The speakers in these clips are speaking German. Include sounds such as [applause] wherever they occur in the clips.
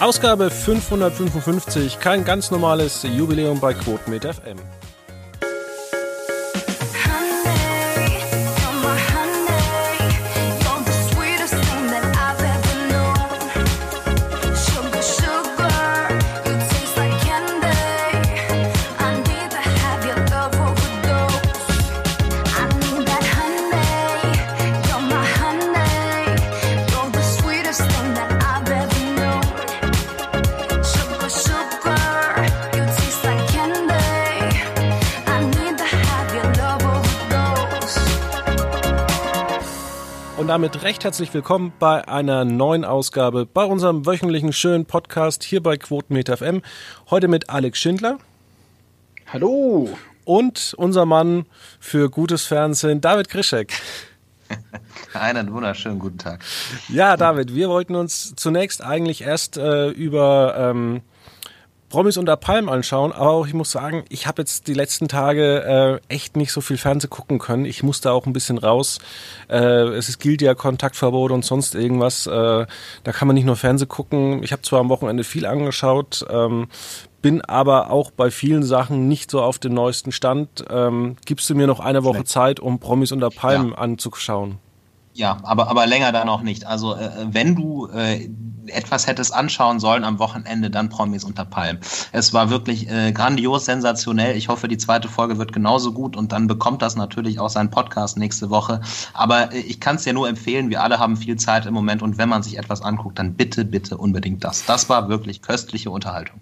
Ausgabe 555, kein ganz normales Jubiläum bei Quotenmeter FM. Damit recht herzlich willkommen bei einer neuen Ausgabe bei unserem wöchentlichen schönen Podcast hier bei Quotenmeter FM. Heute mit Alex Schindler. Hallo. Und unser Mann für gutes Fernsehen, David Krischek. [laughs] Einen wunderschönen guten Tag. Ja, David, wir wollten uns zunächst eigentlich erst äh, über ähm, Promis unter Palm anschauen, aber auch ich muss sagen, ich habe jetzt die letzten Tage äh, echt nicht so viel Fernseh gucken können. Ich musste auch ein bisschen raus. Äh, es gilt ja Kontaktverbot und sonst irgendwas. Äh, da kann man nicht nur Fernseh gucken. Ich habe zwar am Wochenende viel angeschaut, ähm, bin aber auch bei vielen Sachen nicht so auf dem neuesten Stand. Ähm, gibst du mir noch eine Woche Zeit, um Promis unter Palm ja. anzuschauen? Ja, aber, aber länger dann auch nicht. Also äh, wenn du äh, etwas hättest anschauen sollen am Wochenende, dann Promis unter Palm. Es war wirklich äh, grandios, sensationell. Ich hoffe, die zweite Folge wird genauso gut und dann bekommt das natürlich auch seinen Podcast nächste Woche. Aber äh, ich kann es dir nur empfehlen, wir alle haben viel Zeit im Moment und wenn man sich etwas anguckt, dann bitte, bitte unbedingt das. Das war wirklich köstliche Unterhaltung.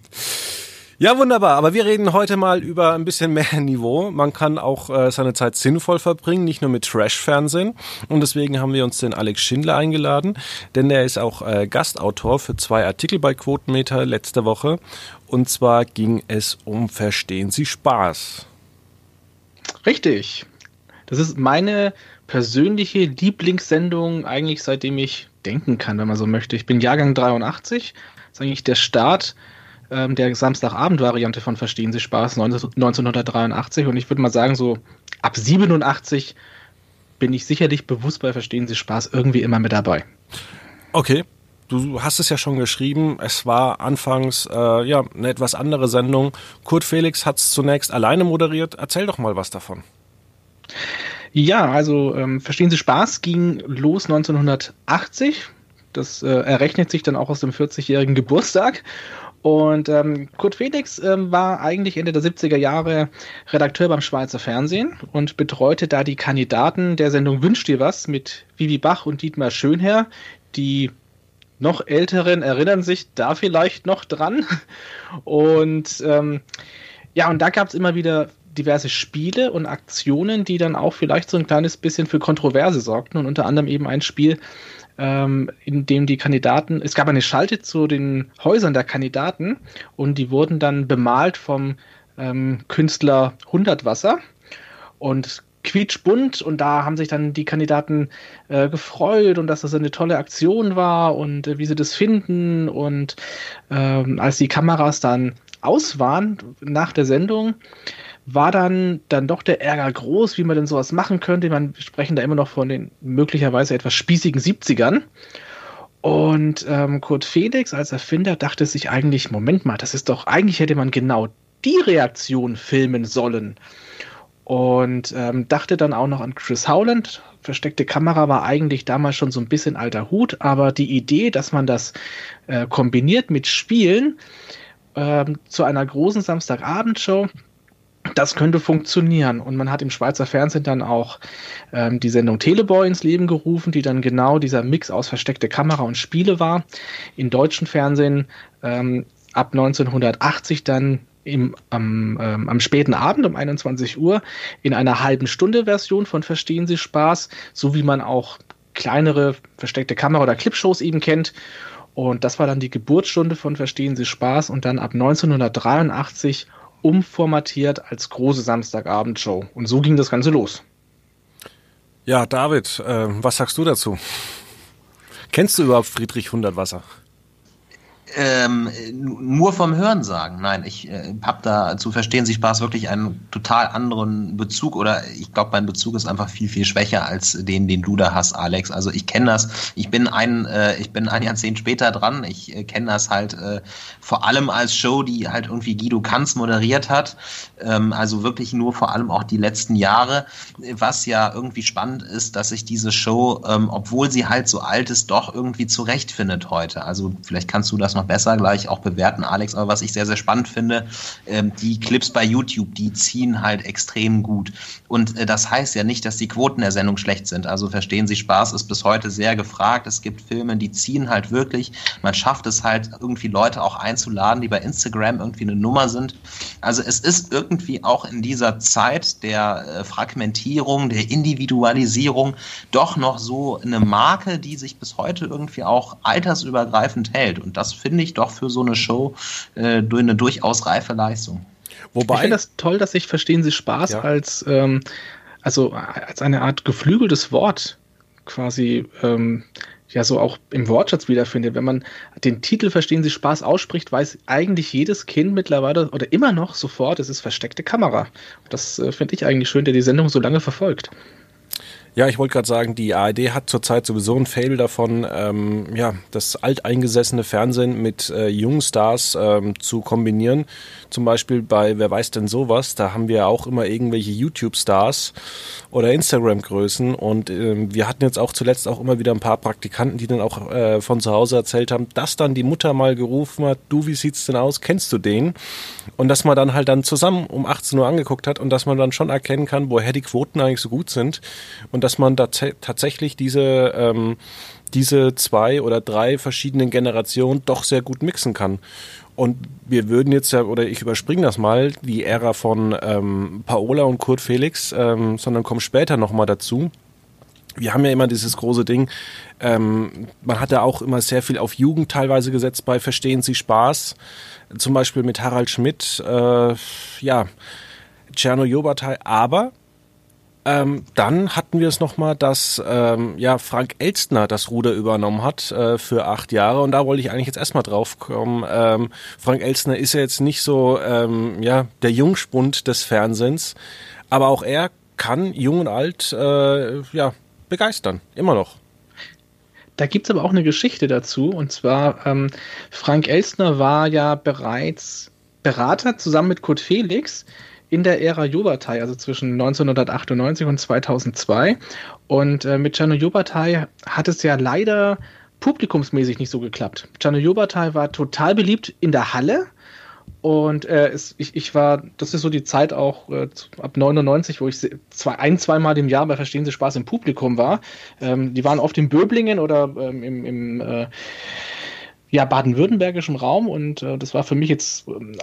Ja, wunderbar. Aber wir reden heute mal über ein bisschen mehr [laughs] Niveau. Man kann auch äh, seine Zeit sinnvoll verbringen, nicht nur mit Trash-Fernsehen. Und deswegen haben wir uns den Alex Schindler eingeladen, denn er ist auch äh, Gastautor für zwei Artikel bei Quotenmeter letzte Woche. Und zwar ging es um Verstehen Sie Spaß. Richtig. Das ist meine persönliche Lieblingssendung eigentlich seitdem ich denken kann, wenn man so möchte. Ich bin Jahrgang 83. Das ist eigentlich der Start ähm, der Samstagabend-Variante von Verstehen Sie Spaß 1983 und ich würde mal sagen, so ab 87 bin ich sicherlich bewusst bei Verstehen Sie Spaß irgendwie immer mit dabei. Okay. Du hast es ja schon geschrieben, es war anfangs äh, ja eine etwas andere Sendung. Kurt Felix hat es zunächst alleine moderiert. Erzähl doch mal was davon. Ja, also ähm, Verstehen Sie Spaß ging los 1980. Das äh, errechnet sich dann auch aus dem 40-jährigen Geburtstag. Und ähm, Kurt Felix ähm, war eigentlich Ende der 70er Jahre Redakteur beim Schweizer Fernsehen und betreute da die Kandidaten der Sendung Wünsch dir was mit Vivi Bach und Dietmar Schönherr. Die noch Älteren erinnern sich da vielleicht noch dran. Und ähm, ja, und da gab es immer wieder diverse Spiele und Aktionen, die dann auch vielleicht so ein kleines bisschen für Kontroverse sorgten und unter anderem eben ein Spiel, ähm, in dem die Kandidaten, es gab eine Schalte zu den Häusern der Kandidaten und die wurden dann bemalt vom ähm, Künstler Hundertwasser und quietschbunt und da haben sich dann die Kandidaten äh, gefreut und dass das eine tolle Aktion war und äh, wie sie das finden und ähm, als die Kameras dann aus waren nach der Sendung, war dann, dann doch der Ärger groß, wie man denn sowas machen könnte. Man sprechen da immer noch von den möglicherweise etwas spießigen 70ern. Und ähm, Kurt Felix als Erfinder dachte sich eigentlich, Moment mal, das ist doch, eigentlich hätte man genau die Reaktion filmen sollen. Und ähm, dachte dann auch noch an Chris Howland. Versteckte Kamera war eigentlich damals schon so ein bisschen alter Hut, aber die Idee, dass man das äh, kombiniert mit Spielen ähm, zu einer großen Samstagabendshow, das könnte funktionieren. Und man hat im Schweizer Fernsehen dann auch ähm, die Sendung Teleboy ins Leben gerufen, die dann genau dieser Mix aus versteckte Kamera und Spiele war. Im deutschen Fernsehen ähm, ab 1980 dann im, am, ähm, am späten Abend um 21 Uhr in einer halben Stunde Version von Verstehen Sie Spaß, so wie man auch kleinere versteckte Kamera- oder Clipshows eben kennt. Und das war dann die Geburtsstunde von Verstehen Sie Spaß und dann ab 1983 umformatiert als große Samstagabendshow. Und so ging das Ganze los. Ja, David, äh, was sagst du dazu? Kennst du überhaupt Friedrich Hundertwasser? Ähm, nur vom Hören sagen. Nein, ich äh, habe da zu verstehen Sie Spaß wirklich einen total anderen Bezug oder ich glaube, mein Bezug ist einfach viel, viel schwächer als den, den du da hast, Alex. Also ich kenne das, ich bin ein, äh, ich bin ein Jahrzehnt später dran. Ich äh, kenne das halt äh, vor allem als Show, die halt irgendwie Guido Kanz moderiert hat. Ähm, also wirklich nur vor allem auch die letzten Jahre. Was ja irgendwie spannend ist, dass sich diese Show, ähm, obwohl sie halt so alt ist, doch irgendwie zurechtfindet heute. Also vielleicht kannst du das noch besser gleich auch bewerten, Alex. Aber was ich sehr, sehr spannend finde, ähm, die Clips bei YouTube, die ziehen halt extrem gut. Und äh, das heißt ja nicht, dass die Quoten der Sendung schlecht sind. Also verstehen Sie, Spaß ist bis heute sehr gefragt. Es gibt Filme, die ziehen halt wirklich. Man schafft es halt irgendwie Leute auch einzuladen, die bei Instagram irgendwie eine Nummer sind. Also es ist irgendwie auch in dieser Zeit der äh, Fragmentierung, der Individualisierung doch noch so eine Marke, die sich bis heute irgendwie auch altersübergreifend hält. Und das finde ich doch für so eine Show äh, eine durchaus reife Leistung. Wobei, ich finde das toll, dass ich Verstehen Sie Spaß ja. als, ähm, also als eine Art geflügeltes Wort quasi ähm, ja so auch im Wortschatz wiederfindet. Wenn man den Titel Verstehen Sie Spaß ausspricht, weiß eigentlich jedes Kind mittlerweile oder immer noch sofort, es ist versteckte Kamera. Das äh, finde ich eigentlich schön, der die Sendung so lange verfolgt. Ja, ich wollte gerade sagen, die ARD hat zurzeit sowieso ein Fable davon, ähm, ja, das alteingesessene Fernsehen mit äh, jungen Stars ähm, zu kombinieren. Zum Beispiel bei Wer weiß denn sowas, da haben wir auch immer irgendwelche YouTube-Stars oder Instagram-Größen und ähm, wir hatten jetzt auch zuletzt auch immer wieder ein paar Praktikanten, die dann auch äh, von zu Hause erzählt haben, dass dann die Mutter mal gerufen hat, du, wie sieht's denn aus, kennst du den? Und dass man dann halt dann zusammen um 18 Uhr angeguckt hat und dass man dann schon erkennen kann, woher die Quoten eigentlich so gut sind und dass man da tatsächlich diese, ähm, diese zwei oder drei verschiedenen Generationen doch sehr gut mixen kann. Und wir würden jetzt ja, oder ich überspringe das mal, die Ära von ähm, Paola und Kurt Felix, ähm, sondern komme später nochmal dazu. Wir haben ja immer dieses große Ding, ähm, man hat ja auch immer sehr viel auf Jugend teilweise gesetzt bei Verstehen Sie Spaß, zum Beispiel mit Harald Schmidt, äh, ja, Czerno Jobatai, aber ähm, dann hatten wir es nochmal, dass ähm, ja, Frank Elstner das Ruder übernommen hat äh, für acht Jahre. Und da wollte ich eigentlich jetzt erstmal drauf kommen. Ähm, Frank Elstner ist ja jetzt nicht so ähm, ja, der Jungspund des Fernsehens, aber auch er kann jung und alt äh, ja, begeistern. Immer noch. Da gibt's aber auch eine Geschichte dazu. Und zwar, ähm, Frank Elstner war ja bereits Berater zusammen mit Kurt Felix in der Ära Jobatai, also zwischen 1998 und 2002. Und äh, mit Chano Jobatai hat es ja leider publikumsmäßig nicht so geklappt. Chano Jobatai war total beliebt in der Halle. Und äh, es, ich, ich war, das ist so die Zeit auch äh, ab 99, wo ich zwei, ein, zweimal im Jahr bei Verstehen Sie Spaß im Publikum war. Ähm, die waren oft in Böblingen oder ähm, im, im äh, ja, baden-württembergischen Raum und äh, das war für mich jetzt ähm,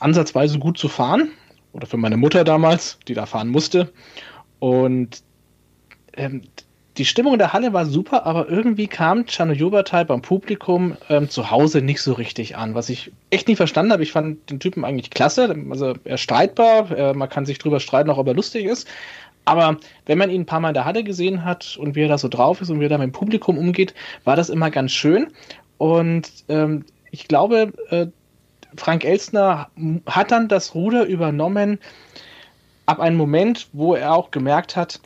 ansatzweise gut zu fahren oder für meine Mutter damals, die da fahren musste. Und ähm, die Stimmung in der Halle war super, aber irgendwie kam Chano Yobatai beim Publikum ähm, zu Hause nicht so richtig an, was ich echt nicht verstanden habe. Ich fand den Typen eigentlich klasse, also er streitbar, äh, man kann sich drüber streiten, auch ob er lustig ist. Aber wenn man ihn ein paar Mal in der Halle gesehen hat und wie er da so drauf ist und wie er da mit dem Publikum umgeht, war das immer ganz schön. Und ähm, ich glaube, äh, Frank Elstner hat dann das Ruder übernommen ab einem Moment, wo er auch gemerkt hat,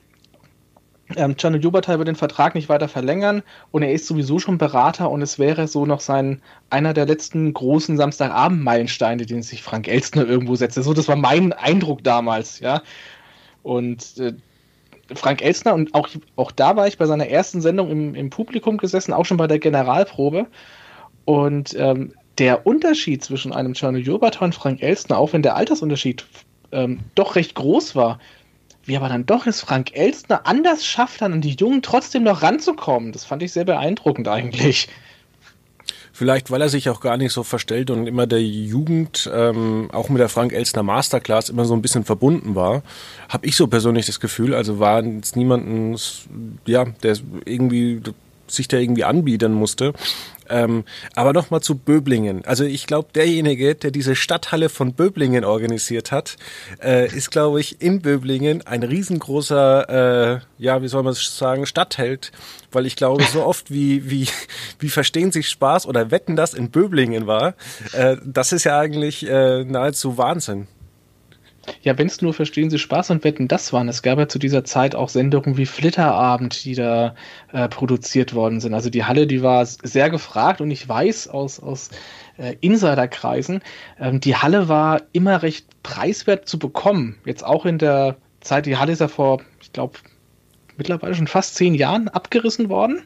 ähm, Gianni Jubertal wird den Vertrag nicht weiter verlängern und er ist sowieso schon Berater und es wäre so noch sein einer der letzten großen Samstagabend-Meilensteine, den sich Frank Elstner irgendwo setzte. So, das war mein Eindruck damals, ja. Und äh, Frank Elstner und auch, auch da war ich bei seiner ersten Sendung im, im Publikum gesessen, auch schon bei der Generalprobe. Und ähm, der Unterschied zwischen einem Czerno Jobata und Frank Elstner, auch wenn der Altersunterschied ähm, doch recht groß war, wie aber dann doch es Frank Elstner anders schafft, dann an die Jungen trotzdem noch ranzukommen, das fand ich sehr beeindruckend eigentlich. Vielleicht, weil er sich auch gar nicht so verstellt und immer der Jugend, ähm, auch mit der Frank Elstner Masterclass immer so ein bisschen verbunden war, habe ich so persönlich das Gefühl. Also war jetzt niemanden, ja, der irgendwie sich da irgendwie anbieten musste. Ähm, aber nochmal zu Böblingen. Also ich glaube, derjenige, der diese Stadthalle von Böblingen organisiert hat, äh, ist, glaube ich, in Böblingen ein riesengroßer, äh, ja, wie soll man es sagen, Stadtheld. Weil ich glaube, so oft wie, wie, wie verstehen sich Spaß oder wetten das in Böblingen war, äh, das ist ja eigentlich äh, nahezu Wahnsinn. Ja, wenn es nur Verstehen Sie Spaß und Wetten das waren. Es gab ja zu dieser Zeit auch Sendungen wie Flitterabend, die da äh, produziert worden sind. Also die Halle, die war sehr gefragt und ich weiß aus, aus äh, Insiderkreisen, ähm, die Halle war immer recht preiswert zu bekommen. Jetzt auch in der Zeit, die Halle ist ja vor, ich glaube, mittlerweile schon fast zehn Jahren abgerissen worden.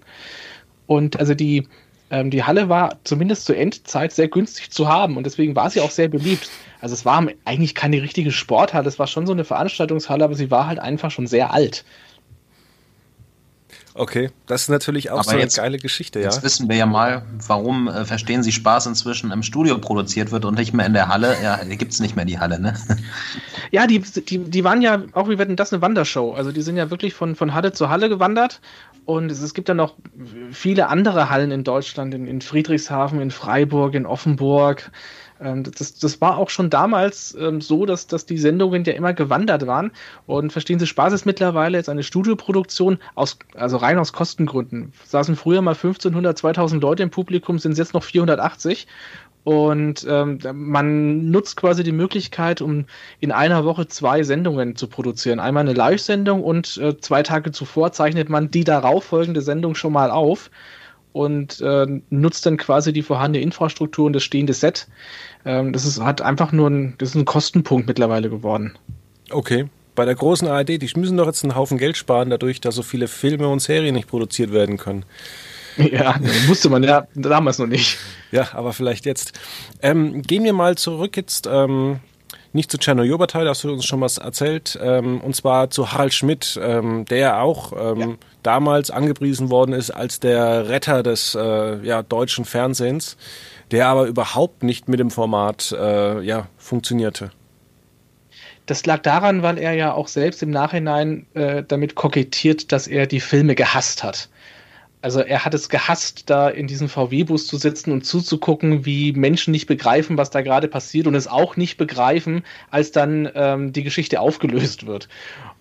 Und also die, ähm, die Halle war zumindest zur Endzeit sehr günstig zu haben und deswegen war sie auch sehr beliebt. Also es war eigentlich keine richtige Sporthalle, es war schon so eine Veranstaltungshalle, aber sie war halt einfach schon sehr alt. Okay, das ist natürlich auch Aber so jetzt- eine geile Geschichte, ja. Jetzt wissen wir ja mal, warum äh, Verstehen Sie Spaß inzwischen im Studio produziert wird und nicht mehr in der Halle. Ja, gibt es nicht mehr die Halle, ne? [laughs] Ja, die, die, die waren ja auch, wie werden das eine Wandershow. Also die sind ja wirklich von, von Halle zu Halle gewandert. Und es, es gibt ja noch viele andere Hallen in Deutschland, in, in Friedrichshafen, in Freiburg, in Offenburg. Ähm, das, das war auch schon damals ähm, so, dass, dass die Sendungen ja immer gewandert waren. Und verstehen Sie, Spaß ist mittlerweile jetzt eine Studioproduktion, aus, also rein aus Kostengründen. Saßen früher mal 1500, 2000 Leute im Publikum, sind jetzt noch 480. Und ähm, man nutzt quasi die Möglichkeit, um in einer Woche zwei Sendungen zu produzieren. Einmal eine Live-Sendung und äh, zwei Tage zuvor zeichnet man die darauf folgende Sendung schon mal auf und äh, nutzt dann quasi die vorhandene Infrastruktur und das stehende Set. Ähm, das ist, hat einfach nur ein, das ist ein Kostenpunkt mittlerweile geworden. Okay. Bei der großen ARD, die müssen doch jetzt einen Haufen Geld sparen, dadurch, dass so viele Filme und Serien nicht produziert werden können. [laughs] Ja, wusste man ja damals noch nicht. Ja, aber vielleicht jetzt. Ähm, gehen wir mal zurück jetzt, ähm, nicht zu Czerno Jobatai, da hast du uns schon was erzählt, ähm, und zwar zu Harald Schmidt, ähm, der ja auch ähm, Ja. damals angepriesen worden ist als der Retter des äh, ja, deutschen Fernsehens, der aber überhaupt nicht mit dem Format äh, ja, funktionierte. Das lag daran, weil er ja auch selbst im Nachhinein äh, damit kokettiert, dass er die Filme gehasst hat. Also er hat es gehasst, da in diesem VW-Bus zu sitzen und zuzugucken, wie Menschen nicht begreifen, was da gerade passiert und es auch nicht begreifen, als dann ähm, die Geschichte aufgelöst wird.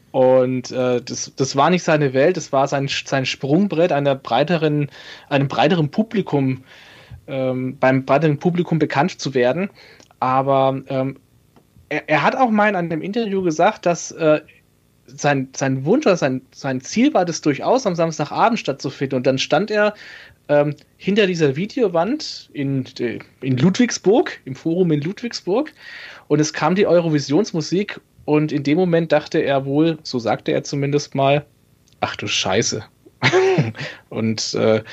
Und äh, das, das war nicht seine Welt, das war sein, sein Sprungbrett einer breiteren, einem breiteren Publikum, ähm, beim breiteren Publikum bekannt zu werden. Aber ähm, er, er hat auch mal in einem Interview gesagt, dass äh, sein, sein Wunsch oder sein, sein Ziel war, das durchaus am Samstagabend stattzufinden. Und dann stand er ähm, hinter dieser Videowand in, äh, in Ludwigsburg, im Forum in Ludwigsburg, und es kam die Eurovisionsmusik. Und in dem Moment dachte er wohl, so sagte er zumindest mal, ach du Scheiße. [laughs] und äh,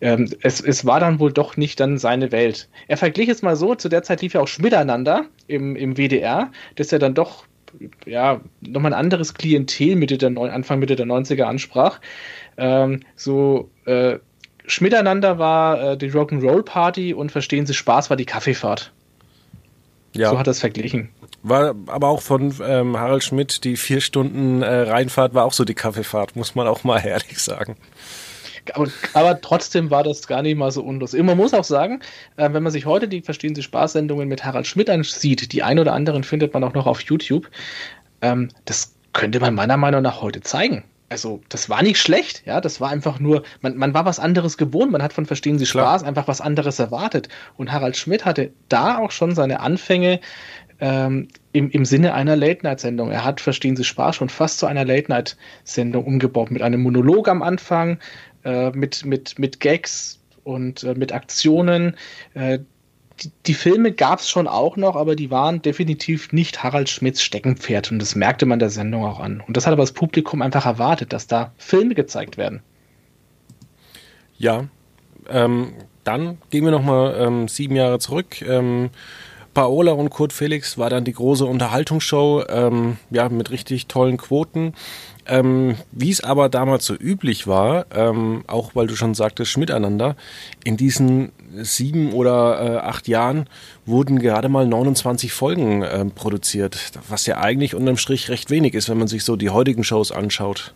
ähm, es, es war dann wohl doch nicht dann seine Welt. Er verglich es mal so, zu der Zeit lief ja auch Schmiteinander im, im WDR, das ja dann doch ja, nochmal ein anderes Klientel Mitte der Anfang Mitte der 90er ansprach. Ähm, so äh, Schmiteinander war äh, die Rock'n'Roll Party und Verstehen Sie Spaß war die Kaffeefahrt. Ja. So hat es verglichen. War aber auch von ähm, Harald Schmidt, die vier Stunden äh, Reinfahrt war auch so die Kaffeefahrt, muss man auch mal ehrlich sagen. Aber, aber trotzdem war das gar nicht mal so unlustig. Man muss auch sagen, äh, wenn man sich heute die Verstehen Sie Spaß-Sendungen mit Harald Schmidt ansieht, die ein oder anderen findet man auch noch auf YouTube, ähm, das könnte man meiner Meinung nach heute zeigen. Also, das war nicht schlecht, ja, das war einfach nur, man, man war was anderes gewohnt, man hat von Verstehen Sie Klar. Spaß einfach was anderes erwartet. Und Harald Schmidt hatte da auch schon seine Anfänge ähm, im, im Sinne einer Late-Night-Sendung. Er hat Verstehen Sie Spaß schon fast zu einer Late-Night-Sendung umgebaut, mit einem Monolog am Anfang, äh, mit, mit, mit Gags und äh, mit Aktionen. Äh, die, die Filme gab es schon auch noch, aber die waren definitiv nicht Harald Schmidts Steckenpferd und das merkte man der Sendung auch an. Und das hat aber das Publikum einfach erwartet, dass da Filme gezeigt werden. Ja, ähm, dann gehen wir nochmal ähm, sieben Jahre zurück. Ähm, Paola und Kurt Felix war dann die große Unterhaltungsshow, ähm, ja, mit richtig tollen Quoten. Ähm, Wie es aber damals so üblich war, ähm, auch weil du schon sagtest, miteinander, in diesen sieben oder äh, acht Jahren wurden gerade mal 29 Folgen ähm, produziert, was ja eigentlich unterm Strich recht wenig ist, wenn man sich so die heutigen Shows anschaut.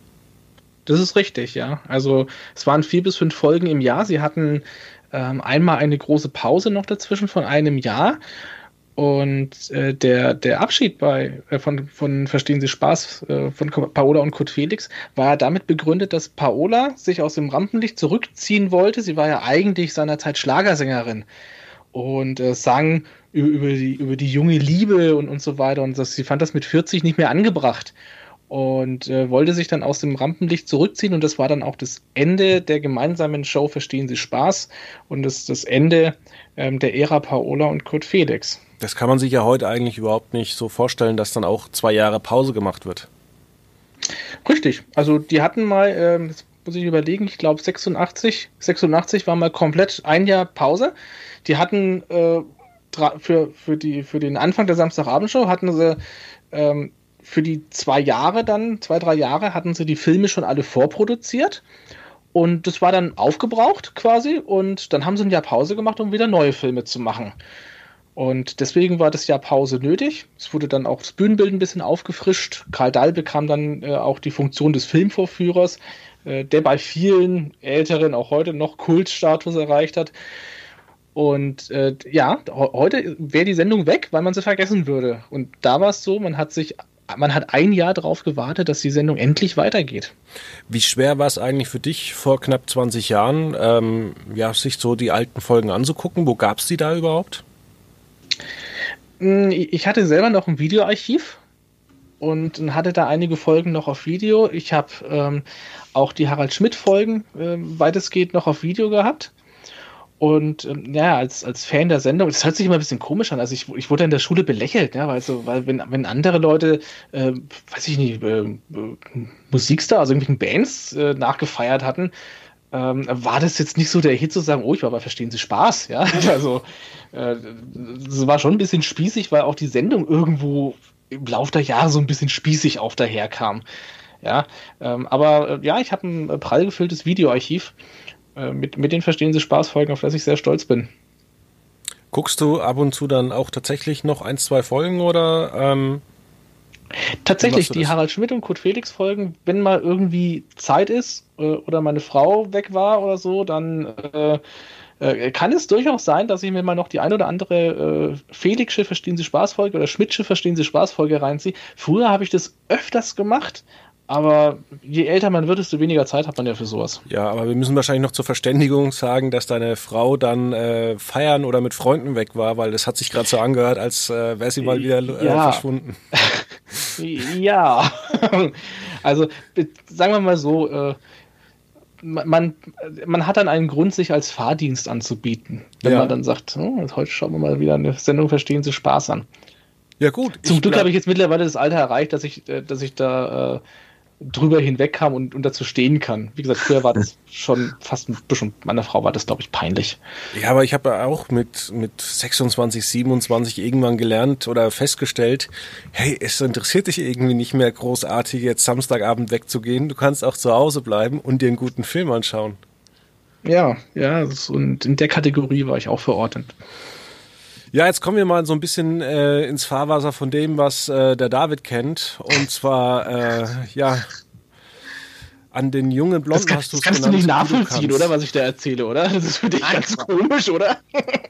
Das ist richtig, ja. Also es waren vier bis fünf Folgen im Jahr. Sie hatten ähm, einmal eine große Pause noch dazwischen von einem Jahr. Und äh, der, der Abschied bei, äh, von, von Verstehen Sie Spaß äh, von Paola und Kurt Felix war damit begründet, dass Paola sich aus dem Rampenlicht zurückziehen wollte. Sie war ja eigentlich seinerzeit Schlagersängerin und äh, sang über, über, die, über die junge Liebe und, und so weiter. Und das, sie fand das mit 40 nicht mehr angebracht und äh, wollte sich dann aus dem Rampenlicht zurückziehen und das war dann auch das Ende der gemeinsamen Show Verstehen Sie Spaß und das, das Ende ähm, der Ära Paola und Kurt Felix. Das kann man sich ja heute eigentlich überhaupt nicht so vorstellen, dass dann auch zwei Jahre Pause gemacht wird. Richtig, also die hatten mal, äh, das muss ich überlegen, ich glaube 86, 86 war mal komplett ein Jahr Pause. Die hatten äh, für, für, die, für den Anfang der Samstagabendshow hatten sie ähm, für die zwei Jahre dann, zwei, drei Jahre, hatten sie die Filme schon alle vorproduziert. Und das war dann aufgebraucht quasi. Und dann haben sie ein Jahr Pause gemacht, um wieder neue Filme zu machen. Und deswegen war das Jahr Pause nötig. Es wurde dann auch das Bühnenbild ein bisschen aufgefrischt. Karl Dahl bekam dann äh, auch die Funktion des Filmvorführers, äh, der bei vielen Älteren auch heute noch Kultstatus erreicht hat. Und äh, ja, heute wäre die Sendung weg, weil man sie vergessen würde. Und da war es so, man hat sich man hat ein Jahr darauf gewartet, dass die Sendung endlich weitergeht. Wie schwer war es eigentlich für dich vor knapp 20 Jahren, ähm, ja, sich so die alten Folgen anzugucken? Wo gab es die da überhaupt? Hm, ich hatte selber noch ein Videoarchiv und hatte da einige Folgen noch auf Video. Ich habe ähm, auch die Harald Schmidt-Folgen äh, weitestgehend noch auf Video gehabt. Und ähm, ja, als, als Fan der Sendung, das hört sich immer ein bisschen komisch an. Also ich, ich wurde in der Schule belächelt, ja, weil, so, weil wenn, wenn andere Leute, äh, weiß ich nicht, äh, äh, Musikstar, also irgendwelchen Bands äh, nachgefeiert hatten, ähm, war das jetzt nicht so der Hit zu sagen, oh, ich war aber verstehen Sie Spaß, ja. [laughs] Also äh, das war schon ein bisschen spießig, weil auch die Sendung irgendwo im Laufe der Jahre so ein bisschen spießig auf daherkam. Ja, ähm, aber äh, ja, ich habe ein prall gefülltes Videoarchiv äh, mit, mit den Verstehen Sie Spaß-Folgen, auf das ich sehr stolz bin. Guckst du ab und zu dann auch tatsächlich noch ein, zwei Folgen oder? Ähm, tatsächlich, die Harald Schmidt und Kurt Felix Folgen, wenn mal irgendwie Zeit ist äh, oder meine Frau weg war oder so, dann äh, äh, kann es durchaus sein, dass ich mir mal noch die ein oder andere äh, Felixsche Verstehen Sie Spaß-Folge oder Schmidtsche Verstehen Sie Spaß-Folge reinziehe. Früher habe ich das öfters gemacht, aber je älter man wird, desto weniger Zeit hat man ja für sowas. Ja, aber wir müssen wahrscheinlich noch zur Verständigung sagen, dass deine Frau dann äh, feiern oder mit Freunden weg war, weil das hat sich gerade so angehört, als äh, wäre sie mal wieder äh, ja. verschwunden. [laughs] ja, [laughs] also sagen wir mal so, äh, man, man hat dann einen Grund, sich als Fahrdienst anzubieten, wenn ja. man dann sagt, oh, heute schauen wir mal wieder eine Sendung, verstehen Sie Spaß an. Ja gut. Zum Glück habe ich jetzt mittlerweile das Alter erreicht, dass ich, äh, dass ich da äh, drüber hinwegkam und, und dazu stehen kann. Wie gesagt, früher war das [laughs] schon fast ein bisschen, meiner Frau war das, glaube ich, peinlich. Ja, aber ich habe auch mit, mit 26, 27 irgendwann gelernt oder festgestellt, hey, es interessiert dich irgendwie nicht mehr großartig, jetzt Samstagabend wegzugehen. Du kannst auch zu Hause bleiben und dir einen guten Film anschauen. Ja, ja, und in der Kategorie war ich auch verordnet. Ja, jetzt kommen wir mal so ein bisschen äh, ins Fahrwasser von dem, was äh, der David kennt. Und zwar, äh, ja, an den jungen Blonden das kann, hast du es kannst genannt, du nicht nachvollziehen, oder was ich da erzähle, oder? Das ist für dich nein, ganz komisch, oder?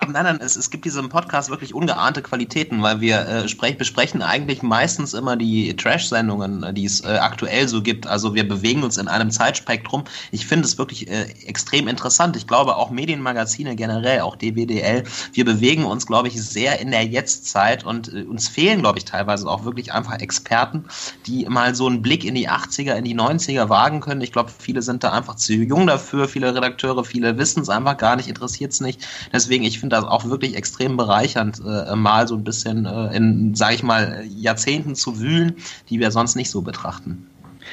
nein, nein, es, es gibt diesem Podcast wirklich ungeahnte Qualitäten, weil wir äh, sprech, besprechen eigentlich meistens immer die Trash-Sendungen, die es äh, aktuell so gibt. Also wir bewegen uns in einem Zeitspektrum. Ich finde es wirklich äh, extrem interessant. Ich glaube auch Medienmagazine generell, auch DWDL, wir bewegen uns, glaube ich, sehr in der Jetztzeit und äh, uns fehlen, glaube ich, teilweise auch wirklich einfach Experten, die mal so einen Blick in die 80er, in die 90er wagen können können. Ich glaube, viele sind da einfach zu jung dafür, viele Redakteure, viele wissen es einfach gar nicht, interessiert es nicht. Deswegen, ich finde das auch wirklich extrem bereichernd, äh, mal so ein bisschen äh, in, sage ich mal, Jahrzehnten zu wühlen, die wir sonst nicht so betrachten.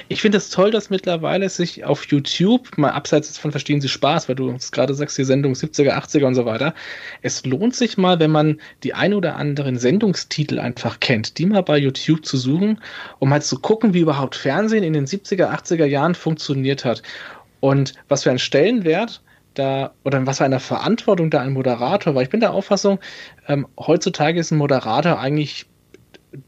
Ich finde es das toll, dass mittlerweile sich auf YouTube, mal abseits von Verstehen Sie Spaß, weil du uns gerade sagst, die Sendung 70er, 80er und so weiter, es lohnt sich mal, wenn man die ein oder anderen Sendungstitel einfach kennt, die mal bei YouTube zu suchen, um halt zu gucken, wie überhaupt Fernsehen in den 70er, 80er Jahren funktioniert hat. Und was für ein Stellenwert da oder was für eine Verantwortung da ein Moderator war. Ich bin der Auffassung, ähm, heutzutage ist ein Moderator eigentlich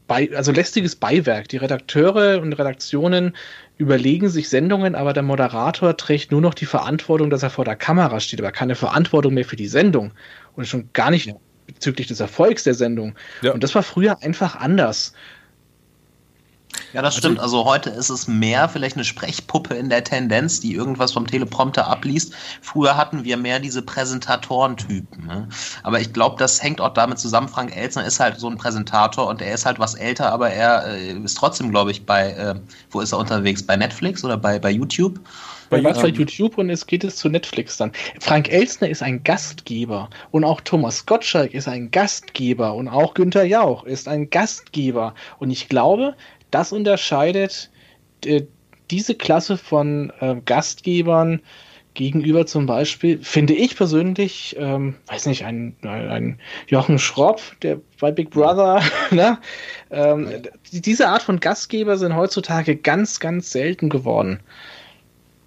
bei, also lästiges Beiwerk. Die Redakteure und Redaktionen überlegen sich Sendungen, aber der Moderator trägt nur noch die Verantwortung, dass er vor der Kamera steht, aber keine Verantwortung mehr für die Sendung und schon gar nicht bezüglich des Erfolgs der Sendung. Ja. Und das war früher einfach anders. Ja, das stimmt. Also heute ist es mehr vielleicht eine Sprechpuppe in der Tendenz, die irgendwas vom Teleprompter abliest. Früher hatten wir mehr diese Präsentatorentypen. Ne? Aber ich glaube, das hängt auch damit zusammen. Frank Elzner ist halt so ein Präsentator und er ist halt was älter, aber er äh, ist trotzdem, glaube ich, bei, äh, wo ist er unterwegs? Bei Netflix oder bei, bei YouTube? Bei was bei YouTube und es geht es zu Netflix dann. Frank Elstner ist ein Gastgeber und auch Thomas Gottschalk ist ein Gastgeber und auch Günther Jauch ist ein Gastgeber. Und ich glaube, das unterscheidet äh, diese Klasse von äh, Gastgebern gegenüber zum Beispiel, finde ich persönlich, ähm, weiß nicht, ein, ein Jochen Schropp, der bei Big Brother, [laughs] ne? ähm, diese Art von Gastgeber sind heutzutage ganz, ganz selten geworden.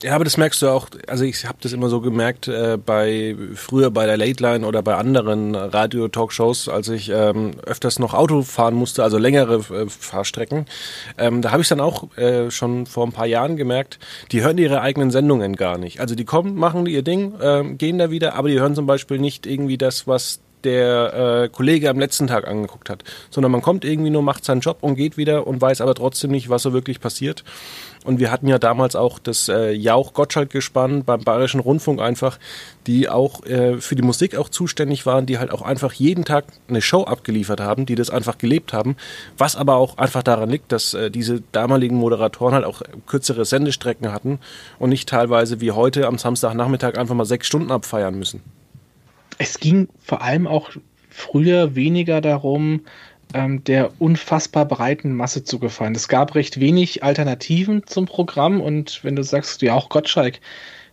Ja, aber das merkst du auch, also ich habe das immer so gemerkt äh, bei früher bei der Late Line oder bei anderen Radio-Talkshows, als ich ähm, öfters noch Auto fahren musste, also längere äh, Fahrstrecken. Ähm, da habe ich dann auch äh, schon vor ein paar Jahren gemerkt, die hören ihre eigenen Sendungen gar nicht. Also die kommen, machen ihr Ding, äh, gehen da wieder, aber die hören zum Beispiel nicht irgendwie das, was der äh, Kollege am letzten Tag angeguckt hat, sondern man kommt irgendwie nur, macht seinen Job und geht wieder und weiß aber trotzdem nicht, was so wirklich passiert. Und wir hatten ja damals auch das äh, Jauch-Gottschalk-Gespann beim Bayerischen Rundfunk einfach, die auch äh, für die Musik auch zuständig waren, die halt auch einfach jeden Tag eine Show abgeliefert haben, die das einfach gelebt haben, was aber auch einfach daran liegt, dass äh, diese damaligen Moderatoren halt auch kürzere Sendestrecken hatten und nicht teilweise wie heute am Samstagnachmittag einfach mal sechs Stunden abfeiern müssen. Es ging vor allem auch früher weniger darum, ähm, der unfassbar breiten Masse zu gefallen. Es gab recht wenig Alternativen zum Programm und wenn du sagst, ja auch Gottschalk,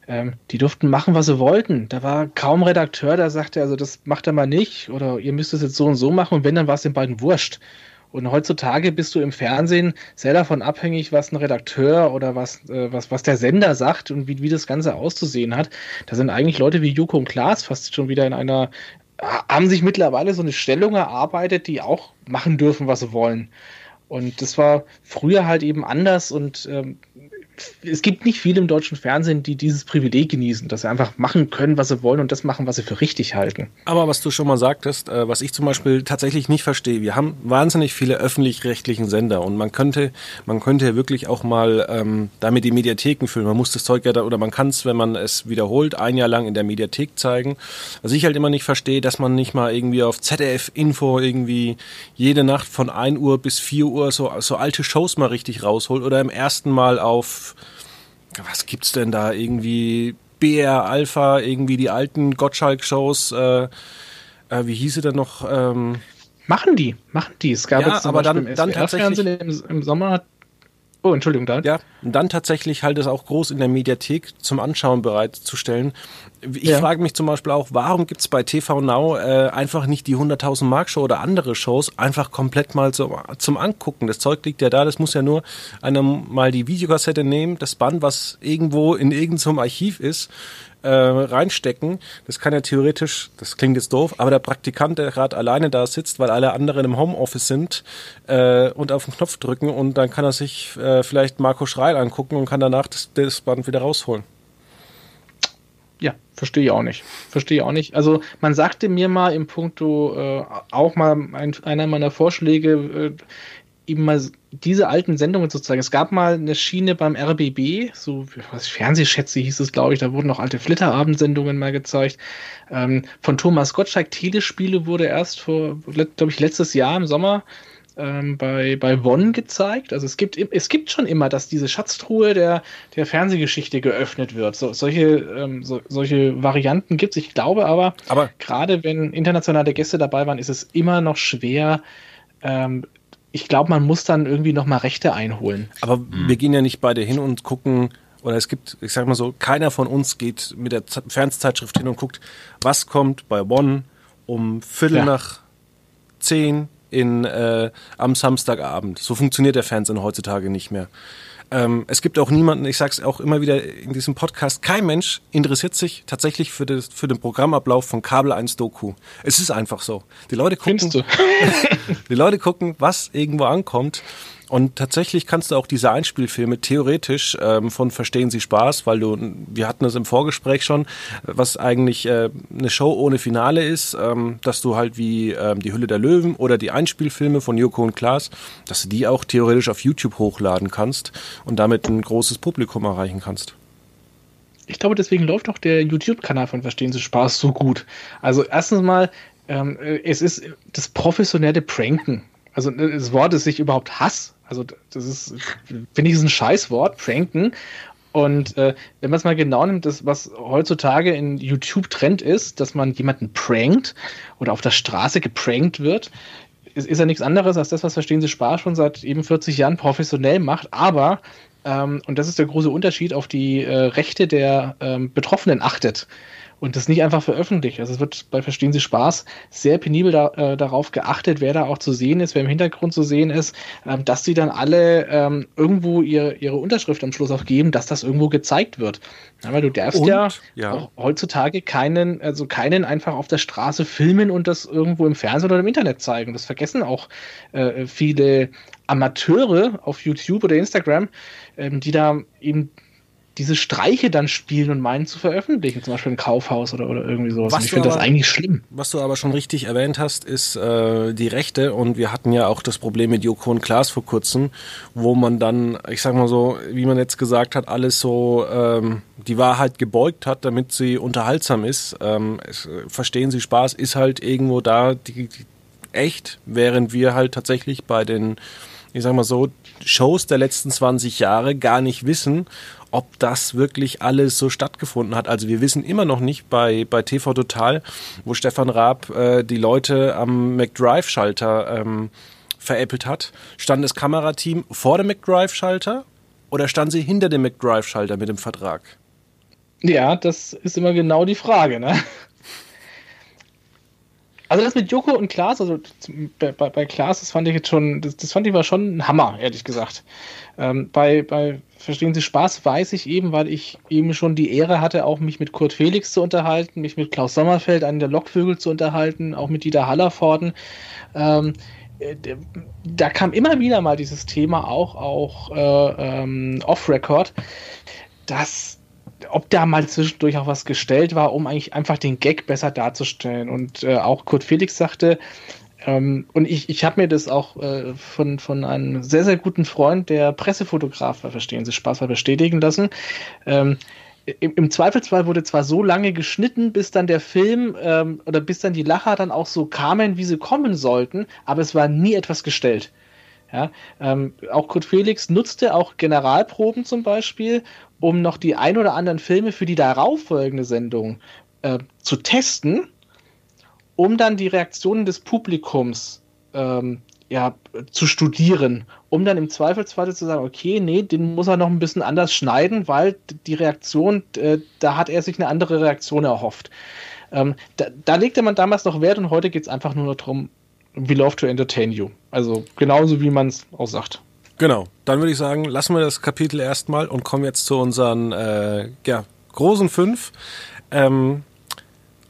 ähm, die durften machen, was sie wollten. Da war kaum Redakteur, der sagte, also das macht er mal nicht oder ihr müsst es jetzt so und so machen und wenn, dann war es den beiden wurscht. Und heutzutage bist du im Fernsehen sehr davon abhängig, was ein Redakteur oder was, äh, was, was der Sender sagt und wie, wie das Ganze auszusehen hat. Da sind eigentlich Leute wie Joko und Klaas fast schon wieder in einer haben sich mittlerweile so eine Stellung erarbeitet, die auch machen dürfen, was sie wollen. Und das war früher halt eben anders und ähm, es gibt nicht viele im deutschen Fernsehen, die dieses Privileg genießen, dass sie einfach machen können, was sie wollen und das machen, was sie für richtig halten. Aber was du schon mal sagtest, äh, was ich zum Beispiel tatsächlich nicht verstehe, wir haben wahnsinnig viele öffentlich-rechtlichen Sender und man könnte, man könnte ja wirklich auch mal ähm, damit die Mediatheken füllen. Man muss das Zeug ja da, oder man kann es, wenn man es wiederholt, ein Jahr lang in der Mediathek zeigen. Was ich halt immer nicht verstehe, dass man nicht mal irgendwie auf ZDF-Info irgendwie jede Nacht von 1 Uhr bis 4 Uhr so, so alte Shows mal richtig rausholt oder im ersten Mal auf was gibt's denn da irgendwie BR Alpha, irgendwie die alten Gottschalk-Shows, äh, äh, wie hieße denn noch? Ähm, machen die, machen die. Es gab ja, jetzt zum aber Beispiel dann, dann tatsächlich im, im Sommer Oh, Entschuldigung, da. Ja, und dann tatsächlich halt es auch groß in der Mediathek zum Anschauen bereitzustellen. Ich ja. frage mich zum Beispiel auch, warum gibt es bei TV Now äh, einfach nicht die 100.000 Mark Show oder andere Shows einfach komplett mal so, zum Angucken? Das Zeug liegt ja da, das muss ja nur einer mal die Videokassette nehmen, das Band, was irgendwo in irgendeinem Archiv ist, äh, reinstecken. Das kann ja theoretisch, das klingt jetzt doof, aber der Praktikant, der gerade alleine da sitzt, weil alle anderen im Homeoffice sind äh, und auf den Knopf drücken und dann kann er sich äh, vielleicht Marco Schreil angucken und kann danach das, das Band wieder rausholen. Ja, verstehe ich auch nicht. Verstehe ich auch nicht. Also man sagte mir mal im Punkto äh, auch mal ein, einer meiner Vorschläge, äh, eben mal diese alten Sendungen zu zeigen. Es gab mal eine Schiene beim RBB, so was Fernsehschätze hieß es, glaube ich, da wurden auch alte Flitterabendsendungen mal gezeigt. Ähm, von Thomas Gottschalk Telespiele wurde erst vor, glaube ich, letztes Jahr im Sommer ähm, bei, bei One gezeigt. Also es gibt, es gibt schon immer, dass diese Schatztruhe der, der Fernsehgeschichte geöffnet wird. So, solche, ähm, so, solche Varianten gibt es. Ich glaube aber, aber gerade wenn internationale Gäste dabei waren, ist es immer noch schwer, ähm, ich glaube, man muss dann irgendwie nochmal Rechte einholen. Aber mhm. wir gehen ja nicht beide hin und gucken, oder es gibt, ich sag mal so, keiner von uns geht mit der Fernsehzeitschrift hin und guckt, was kommt bei One um Viertel ja. nach zehn in, äh, am Samstagabend. So funktioniert der Fernsehen heutzutage nicht mehr. Ähm, es gibt auch niemanden, ich sage es auch immer wieder in diesem Podcast, kein Mensch interessiert sich tatsächlich für, das, für den Programmablauf von Kabel 1 Doku. Es ist einfach so. Die Leute gucken. [laughs] Die Leute gucken, was irgendwo ankommt. Und tatsächlich kannst du auch diese Einspielfilme theoretisch ähm, von Verstehen Sie Spaß, weil du, wir hatten es im Vorgespräch schon, was eigentlich äh, eine Show ohne Finale ist, ähm, dass du halt wie ähm, die Hülle der Löwen oder die Einspielfilme von Joko und Klaas, dass du die auch theoretisch auf YouTube hochladen kannst und damit ein großes Publikum erreichen kannst. Ich glaube, deswegen läuft auch der YouTube-Kanal von Verstehen Sie Spaß so gut. Also erstens mal, ähm, es ist das professionelle Pranken. Also das Wort ist sich überhaupt Hass. Also das ist, finde ich, ist ein Scheißwort, Pranken. Und äh, wenn man es mal genau nimmt, das, was heutzutage in YouTube Trend ist, dass man jemanden prankt oder auf der Straße geprankt wird, ist, ist ja nichts anderes als das, was Verstehen Sie Spaß schon seit eben 40 Jahren professionell macht. Aber, ähm, und das ist der große Unterschied, auf die äh, Rechte der ähm, Betroffenen achtet und das nicht einfach veröffentlicht. Also es wird bei Verstehen Sie Spaß sehr penibel da, äh, darauf geachtet, wer da auch zu sehen ist, wer im Hintergrund zu sehen ist, ähm, dass sie dann alle ähm, irgendwo ihr, ihre Unterschrift am Schluss auch geben, dass das irgendwo gezeigt wird. Weil du darfst und, ja, ja, heutzutage keinen, also keinen einfach auf der Straße filmen und das irgendwo im Fernsehen oder im Internet zeigen. Das vergessen auch äh, viele Amateure auf YouTube oder Instagram, ähm, die da eben diese Streiche dann spielen und meinen zu veröffentlichen, zum Beispiel ein Kaufhaus oder, oder irgendwie sowas. Was ich finde das eigentlich schlimm. Was du aber schon richtig erwähnt hast, ist äh, die Rechte und wir hatten ja auch das Problem mit Joko und Klaas vor kurzem, wo man dann, ich sag mal so, wie man jetzt gesagt hat, alles so ähm, die Wahrheit gebeugt hat, damit sie unterhaltsam ist. Ähm, es, verstehen Sie Spaß ist halt irgendwo da die, die, echt, während wir halt tatsächlich bei den ich sag mal so, Shows der letzten 20 Jahre gar nicht wissen, ob das wirklich alles so stattgefunden hat. Also wir wissen immer noch nicht bei, bei TV Total, wo Stefan Raab äh, die Leute am McDrive-Schalter ähm, veräppelt hat. Stand das Kamerateam vor dem McDrive-Schalter oder stand sie hinter dem McDrive-Schalter mit dem Vertrag? Ja, das ist immer genau die Frage, ne? Also das mit Joko und Klaas, also bei, bei Klaas, das fand ich jetzt schon, das, das fand ich war schon ein Hammer, ehrlich gesagt. Ähm, bei, bei Verstehen Sie Spaß weiß ich eben, weil ich eben schon die Ehre hatte, auch mich mit Kurt Felix zu unterhalten, mich mit Klaus Sommerfeld, einen der Lockvögel zu unterhalten, auch mit Dieter Hallervorden. Ähm, äh, da kam immer wieder mal dieses Thema auch, auch äh, ähm, off-Record, dass ob da mal zwischendurch auch was gestellt war, um eigentlich einfach den Gag besser darzustellen. Und äh, auch Kurt Felix sagte, ähm, und ich, ich habe mir das auch äh, von, von einem sehr, sehr guten Freund, der Pressefotograf war, verstehen Sie, Spaß war bestätigen lassen. Ähm, im, im, Zweifelsfall wurde zwar so lange geschnitten, bis dann der Film ähm, oder bis dann die Lacher dann auch so kamen, wie sie kommen sollten, aber es war nie etwas gestellt. Ja, ähm, auch Kurt Felix nutzte auch Generalproben zum Beispiel, um noch die ein oder anderen Filme für die darauffolgende Sendung äh, zu testen, um dann die Reaktionen des Publikums ähm, ja, zu studieren, um dann im Zweifelsfall zu sagen, okay, nee, den muss er noch ein bisschen anders schneiden, weil die Reaktion, äh, da hat er sich eine andere Reaktion erhofft. Ähm, da, da legte man damals noch Wert und heute geht es einfach nur noch darum, we love to entertain you. Also genauso wie man es auch sagt. Genau. Dann würde ich sagen, lassen wir das Kapitel erstmal und kommen jetzt zu unseren äh, ja, großen fünf. Ähm,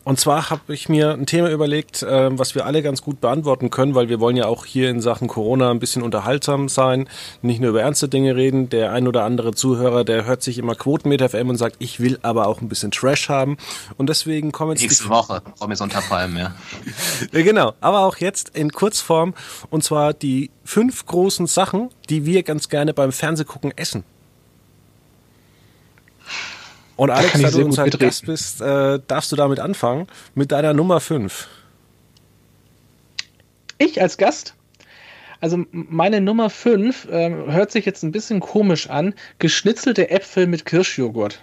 und zwar habe ich mir ein Thema überlegt, äh, was wir alle ganz gut beantworten können, weil wir wollen ja auch hier in Sachen Corona ein bisschen unterhaltsam sein, nicht nur über ernste Dinge reden. Der ein oder andere Zuhörer, der hört sich immer Quotenmeter FM und sagt, ich will aber auch ein bisschen Trash haben. Und deswegen kommen jetzt nächste Woche Promis unter Palmen, ja. [laughs] ja. Genau, aber auch jetzt in Kurzform und zwar die fünf großen Sachen, die wir ganz gerne beim Fernsehgucken essen. Und Alex, da, da du unser Gast bist, äh, darfst du damit anfangen mit deiner Nummer 5. Ich als Gast? Also meine Nummer 5 äh, hört sich jetzt ein bisschen komisch an. Geschnitzelte Äpfel mit Kirschjoghurt.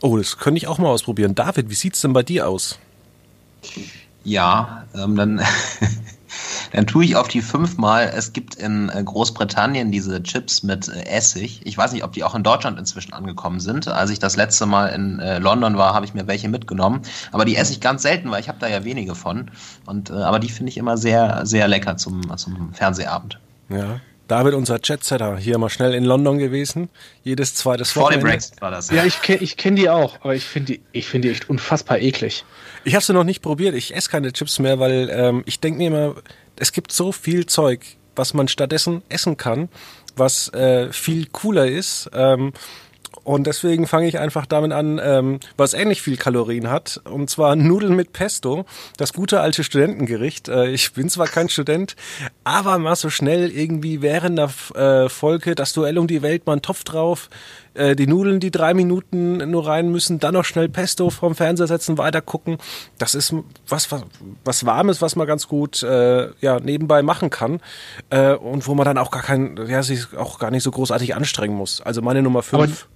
Oh, das könnte ich auch mal ausprobieren. David, wie sieht es denn bei dir aus? Ja, ähm, dann [laughs] Dann tue ich auf die fünfmal. Es gibt in äh, Großbritannien diese Chips mit äh, Essig. Ich weiß nicht, ob die auch in Deutschland inzwischen angekommen sind. Als ich das letzte Mal in äh, London war, habe ich mir welche mitgenommen. Aber die esse ich ganz selten, weil ich habe da ja wenige von. Und, aber die finde ich immer sehr, sehr lecker zum, zum Fernsehabend. Ja. David, unser Jetsetter, hier mal schnell in London gewesen. Jedes zweites Vor dem Wochenende. Brexit war das. Ja, ich kenne ich kenn die auch, aber ich finde die, ich finde die echt unfassbar eklig. Ich habe sie noch nicht probiert. Ich esse keine Chips mehr, weil ähm, ich denke mir immer, es gibt so viel Zeug, was man stattdessen essen kann, was äh, viel cooler ist. Ähm, und deswegen fange ich einfach damit an, ähm, was ähnlich viel Kalorien hat, und zwar Nudeln mit Pesto, das gute alte Studentengericht. Äh, ich bin zwar kein Student, aber mal so schnell irgendwie während der äh, Folge das Duell um die Welt, mal einen Topf drauf, äh, die Nudeln, die drei Minuten nur rein müssen, dann noch schnell Pesto vom Fernseher setzen, weiter gucken. Das ist was, was, was Warmes, was man ganz gut äh, ja, nebenbei machen kann äh, und wo man dann auch gar kein, ja, sich auch gar nicht so großartig anstrengen muss. Also meine Nummer Aber fünf.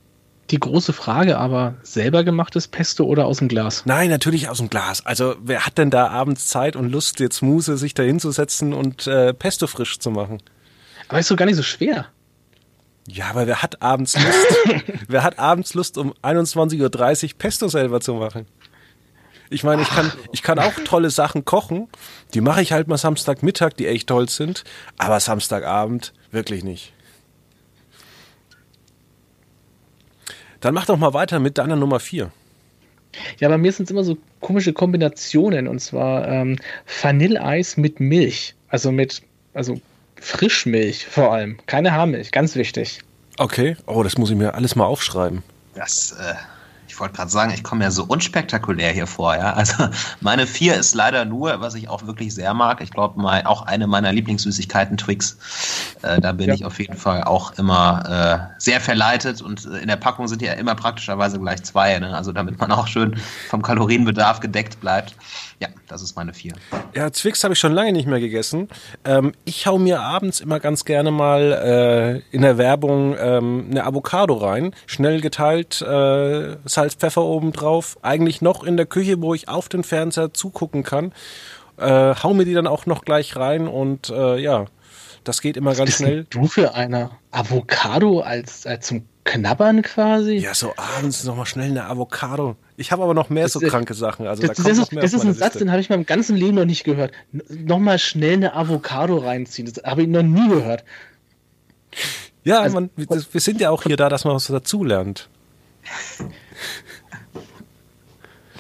Die große Frage aber, selber gemachtes Pesto oder aus dem Glas? Nein, natürlich aus dem Glas. Also wer hat denn da abends Zeit und Lust, jetzt Muse sich da hinzusetzen und äh, Pesto frisch zu machen? Aber ist doch gar nicht so schwer. Ja, aber wer hat abends Lust? [laughs] wer hat abends Lust, um 21.30 Uhr Pesto selber zu machen? Ich meine, ich kann, ich kann auch tolle Sachen kochen. Die mache ich halt mal Samstagmittag, die echt toll sind. Aber Samstagabend wirklich nicht. Dann mach doch mal weiter mit deiner Nummer 4. Ja, bei mir sind es immer so komische Kombinationen und zwar ähm, Vanilleeis mit Milch. Also mit, also Frischmilch vor allem. Keine Haarmilch, ganz wichtig. Okay. Oh, das muss ich mir alles mal aufschreiben. Das, äh, ich wollte gerade sagen, ich komme ja so unspektakulär hier vor, ja. Also meine vier ist leider nur, was ich auch wirklich sehr mag. Ich glaube, mal auch eine meiner Lieblingssüßigkeiten, Twix. Äh, da bin Ja. ich auf jeden Fall auch immer äh, sehr verleitet und äh, in der Packung sind ja immer praktischerweise gleich zwei, ne? Also damit man auch schön vom Kalorienbedarf gedeckt bleibt. Ja, das ist meine vier. Ja, Zwix habe ich schon lange nicht mehr gegessen. Ähm, ich hau mir abends immer ganz gerne mal äh, in der Werbung ähm, eine Avocado rein, schnell geteilt, äh, Salz, Pfeffer oben drauf, eigentlich noch in der Küche, wo ich auf den Fernseher zugucken kann. Äh, hau mir die dann auch noch gleich rein und äh, ja, das geht immer ganz Bist denn schnell. du für eine Avocado als, als zum Knabbern quasi? Ja, so abends noch mal schnell eine Avocado. Ich habe aber noch mehr so Das- kranke Sachen. Also Das, da das, ist, mehr das ist ein meine Satz, Liste. den habe ich in meinem ganzen Leben noch nicht gehört. Nochmal schnell eine Avocado reinziehen. Das habe ich noch nie gehört. Ja, also- man, wir, sind ja auch hier da, dass man was dazulernt.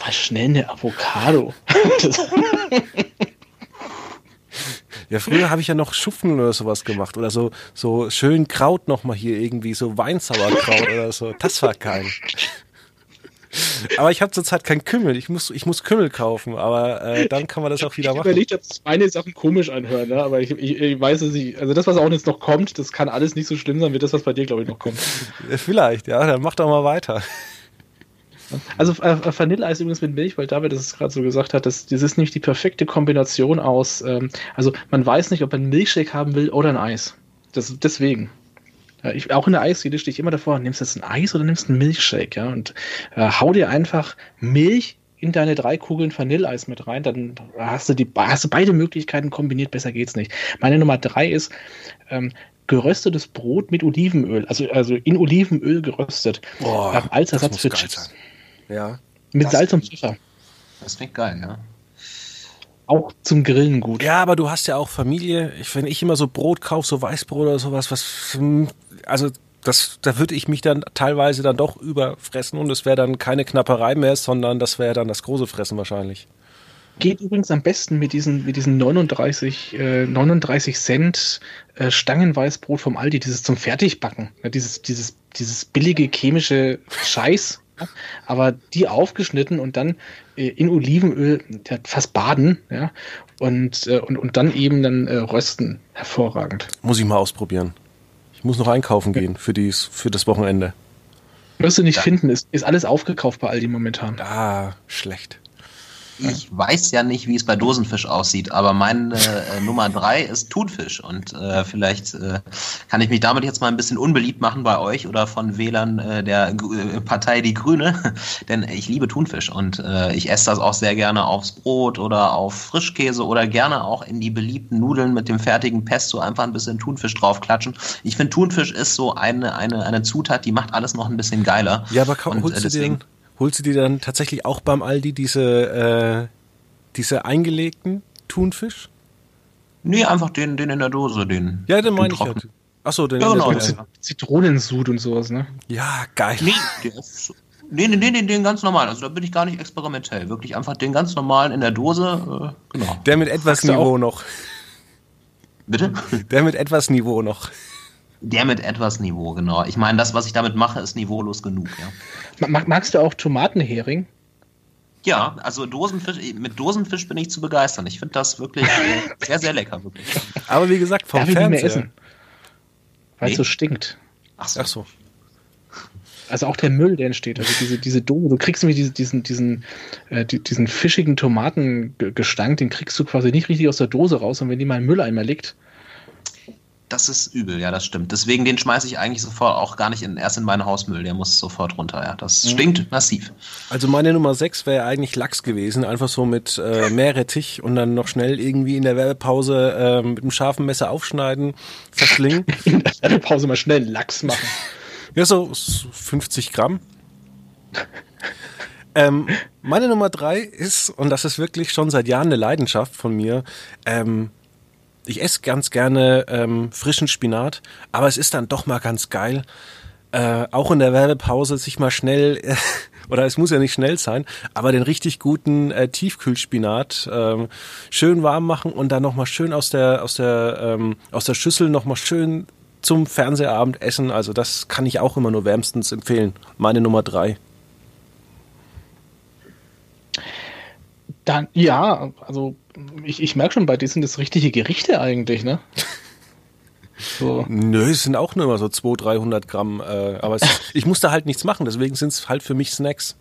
Was schnell eine Avocado. [laughs] Ja, früher habe ich ja noch Schupfen oder sowas gemacht oder so so schön Kraut noch mal hier irgendwie so Weinsauerkraut oder so. Das war geil. Aber ich habe zurzeit kein Kümmel. Ich muss ich muss Kümmel kaufen, aber äh, dann kann man das auch wieder ich machen. überlegt, ob meine Sachen komisch anhören, ne? aber ich, ich, ich weiß es nicht. Also das, was auch jetzt noch kommt, das kann alles nicht so schlimm sein wie das, was bei dir, glaube ich, noch kommt. Vielleicht, ja, dann mach doch mal weiter. Also äh, Vanilleeis übrigens mit Milch, weil David das gerade so gesagt hat, das, das ist nämlich die perfekte Kombination aus, ähm, also man weiß nicht, ob man einen Milchshake haben will oder ein Eis. Das, deswegen. Ja, ich, auch in der Eisdiele stehe ich immer davor, nimmst du jetzt ein Eis oder nimmst du einen Milchshake, ja, und äh, hau dir einfach Milch in deine drei Kugeln Vanilleeis mit rein, dann hast du die hast du beide Möglichkeiten kombiniert, besser geht's nicht. Meine Nummer drei ist ähm, geröstetes Brot mit Olivenöl, also, also in Olivenöl geröstet. Boah, als Ersatz für Chips. sein. Ja. Mit Das- Salz und Pfeffer. Das klingt geil, ja. Auch zum Grillen gut. Ja, aber du hast ja auch Familie. Ich, wenn ich immer so Brot kaufe, so Weißbrot oder sowas, was, also das, da würde ich mich dann teilweise dann doch überfressen und es wäre dann keine Knapperei mehr, sondern das wäre dann das große Fressen wahrscheinlich. Geht übrigens am besten mit diesen, mit diesen 39, äh, 39 Cent äh, Stangenweißbrot vom Aldi, dieses zum Fertigbacken. Ja, dieses, dieses, dieses billige chemische Scheiß. Ja, aber die aufgeschnitten und dann äh, in Olivenöl ja, fast baden, ja, und, äh, und, und dann eben dann äh, rösten. Hervorragend. Muss ich mal ausprobieren. Ich muss noch einkaufen gehen für, dies, für das Wochenende. Wirst du nicht Ja. finden, ist, ist alles aufgekauft bei Aldi momentan. Ah, schlecht. Ich weiß ja nicht, wie es bei Dosenfisch aussieht, aber meine äh, Nummer drei ist Thunfisch. Und äh, vielleicht äh, kann ich mich damit jetzt mal ein bisschen unbeliebt machen bei euch oder von Wählern äh, der äh, Partei Die Grüne. [laughs] Denn ich liebe Thunfisch und äh, ich esse das auch sehr gerne aufs Brot oder auf Frischkäse oder gerne auch in die beliebten Nudeln mit dem fertigen Pesto einfach ein bisschen Thunfisch draufklatschen. Ich finde, Thunfisch ist so eine, eine, eine Zutat, die macht alles noch ein bisschen geiler. Ja, aber kaum, holst, du dann, holst du dir dann tatsächlich auch beim Aldi diese, äh, diese eingelegten Thunfisch? Nee, einfach den, den in der Dose, den. Ja, den den meine ich ja. Achso, den ja, genau, ja. Zitronensud und sowas, ne? Ja, geil. Nee, nee, nee, nee, den ganz normalen. Also da bin ich gar nicht experimentell. Wirklich einfach den ganz normalen in der Dose. Äh, genau. Der mit etwas Niveau noch. Bitte? Der mit etwas Niveau noch. Der mit etwas Niveau, genau. Ich meine, das, was ich damit mache, ist niveaulos genug, ja. Magst du auch Tomatenhering? Ja, also Dosenfisch, mit Dosenfisch bin ich zu begeistern. Ich finde das wirklich sehr, sehr lecker, wirklich. Aber wie gesagt, vom Darf Fernseher. Ich nicht mehr essen, weil es nee. so stinkt. Ach so. Ach so. Also auch der Müll, der entsteht. Also diese, diese Dose, du kriegst nämlich diesen, diesen, diesen, äh, diesen fischigen Tomatengestank, den kriegst du quasi nicht richtig aus der Dose raus. Und wenn die mal im Mülleimer liegt, das ist übel, ja, das stimmt. Deswegen den schmeiße ich eigentlich sofort auch gar nicht in, erst in meinen Hausmüll. Der muss sofort runter, ja. Das mhm. stinkt massiv. Also meine Nummer 6 wäre eigentlich Lachs gewesen. Einfach so mit äh, Meerrettich und dann noch schnell irgendwie in der Werbepause äh, mit einem scharfen Messer aufschneiden, verschlingen. [laughs] In der Werbepause mal schnell Lachs machen. Ja, so 50 Gramm. [laughs] ähm, meine Nummer 3 ist, und das ist wirklich schon seit Jahren eine Leidenschaft von mir, ähm, ich esse ganz gerne ähm, frischen Spinat, aber es ist dann doch mal ganz geil, äh, auch in der Werbepause sich mal schnell, [laughs] oder es muss ja nicht schnell sein, aber den richtig guten äh, Tiefkühlspinat äh, schön warm machen und dann nochmal schön aus der, aus der, ähm, aus der Schüssel nochmal schön zum Fernsehabend essen. Also das kann ich auch immer nur wärmstens empfehlen. Meine Nummer drei. Dann, ja, also ich, ich merke schon, bei dir sind das richtige Gerichte eigentlich, ne? [laughs] So. Nö, es sind auch nur immer so 200, 300 Gramm. Äh, aber es, [laughs] ich musste halt nichts machen, deswegen sind es halt für mich Snacks.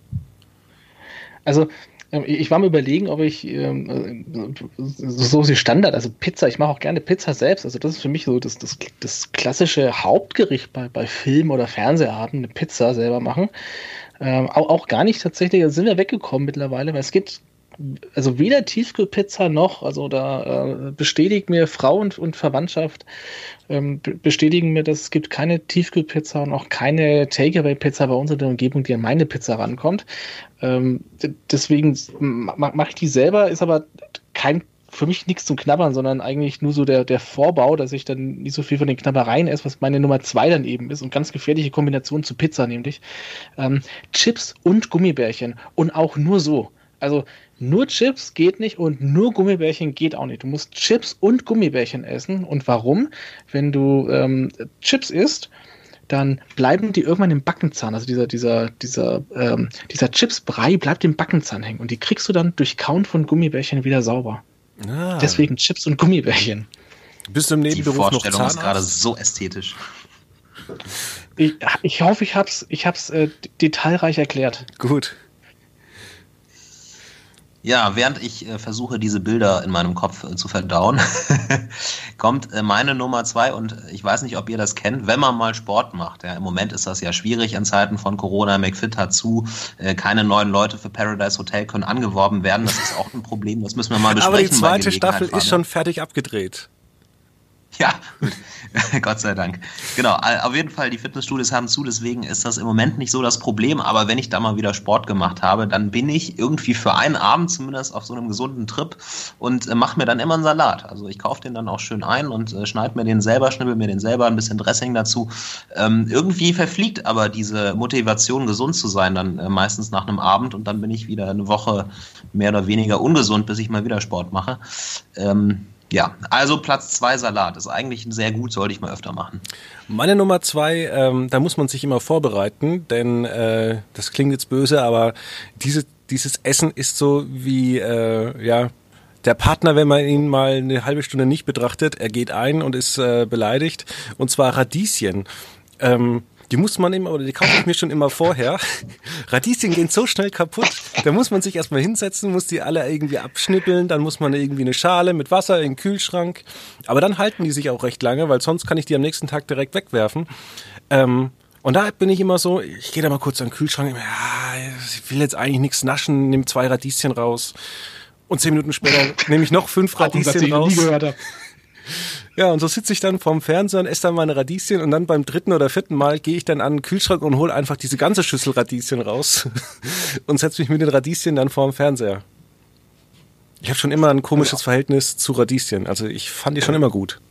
Also, ähm, ich war mir überlegen, ob ich ähm, so die Standard, also Pizza, ich mache auch gerne Pizza selbst. Also das ist für mich so das, das, das klassische Hauptgericht bei, bei Film- oder Fernseharten, eine Pizza selber machen. Ähm, auch, auch gar nicht tatsächlich, da sind wir weggekommen mittlerweile, weil es gibt also weder Tiefkühlpizza noch, also da äh, bestätigt mir Frau und, und Verwandtschaft, ähm, bestätigen mir, dass es gibt keine Tiefkühlpizza und auch keine Takeaway-Pizza bei uns in der Umgebung, die an meine Pizza rankommt. Ähm, deswegen mache ich die selber, ist aber kein für mich nichts zum Knabbern, sondern eigentlich nur so der, der Vorbau, dass ich dann nicht so viel von den Knabbereien esse, was meine Nummer zwei dann eben ist und ganz gefährliche Kombination zu Pizza nämlich. Ähm, Chips und Gummibärchen und auch nur so. Also nur Chips geht nicht und nur Gummibärchen geht auch nicht. Du musst Chips und Gummibärchen essen. Und warum? Wenn du ähm, Chips isst, dann bleiben die irgendwann im Backenzahn. Also dieser, dieser, dieser, ähm, dieser Chipsbrei bleibt im Backenzahn hängen. Und die kriegst du dann durch Kauen von Gummibärchen wieder sauber. Ah. Deswegen Chips und Gummibärchen. Bist du im Nebenberuf die Vorstellung noch ist gerade so ästhetisch. Ich, ich hoffe, ich hab's, ich hab's äh, detailreich erklärt. Gut. Ja, während ich äh, versuche, diese Bilder in meinem Kopf äh, zu verdauen, [laughs] kommt äh, meine Nummer zwei und ich weiß nicht, ob ihr das kennt, wenn man mal Sport macht. Ja, Im Moment ist das ja schwierig in Zeiten von Corona. McFit hat zu, äh, keine neuen Leute für Paradise Hotel können angeworben werden. Das ist auch ein Problem, das müssen wir mal besprechen. [laughs] Aber die zweite Staffel ist schon fertig abgedreht. [laughs] Ja, gut. [laughs] Gott sei Dank. Genau, auf jeden Fall, die Fitnessstudios haben zu, deswegen ist das im Moment nicht so das Problem. Aber wenn ich da mal wieder Sport gemacht habe, dann bin ich irgendwie für einen Abend zumindest auf so einem gesunden Trip und äh, mache mir dann immer einen Salat. Also ich kaufe den dann auch schön ein und äh, schneide mir den selber, schnibbel mir den selber, ein bisschen Dressing dazu. Ähm, irgendwie verfliegt aber diese Motivation, gesund zu sein, dann äh, meistens nach einem Abend und dann bin ich wieder eine Woche mehr oder weniger ungesund, bis ich mal wieder Sport mache. Ähm, ja, also Platz zwei Salat ist eigentlich sehr gut, sollte ich mal öfter machen. Meine Nummer zwei, ähm, da muss man sich immer vorbereiten, denn äh, das klingt jetzt böse, aber diese, dieses Essen ist so wie, äh, ja, der Partner, wenn man ihn mal eine halbe Stunde nicht betrachtet, er geht ein und ist äh, beleidigt, und zwar Radieschen. Ähm, die muss man immer, oder die kaufe ich mir schon immer vorher. [laughs] Radieschen gehen so schnell kaputt. Da muss man sich erstmal hinsetzen, muss die alle irgendwie abschnippeln, dann muss man irgendwie eine Schale mit Wasser in den Kühlschrank. Aber dann halten die sich auch recht lange, weil sonst kann ich die am nächsten Tag direkt wegwerfen. Ähm, und da bin ich immer so, ich gehe da mal kurz an den Kühlschrank, ja, ich will jetzt eigentlich nichts naschen, nehme zwei Radieschen raus. Und zehn Minuten später nehme ich noch fünf Radieschen raus. Ja, und so sitze ich dann vorm Fernseher und esse dann meine Radieschen und dann beim dritten oder vierten Mal gehe ich dann an den Kühlschrank und hole einfach diese ganze Schüssel Radieschen raus [laughs] und setze mich mit den Radieschen dann vorm Fernseher. Ich habe schon immer ein komisches Verhältnis zu Radieschen. Also ich fand die schon immer gut.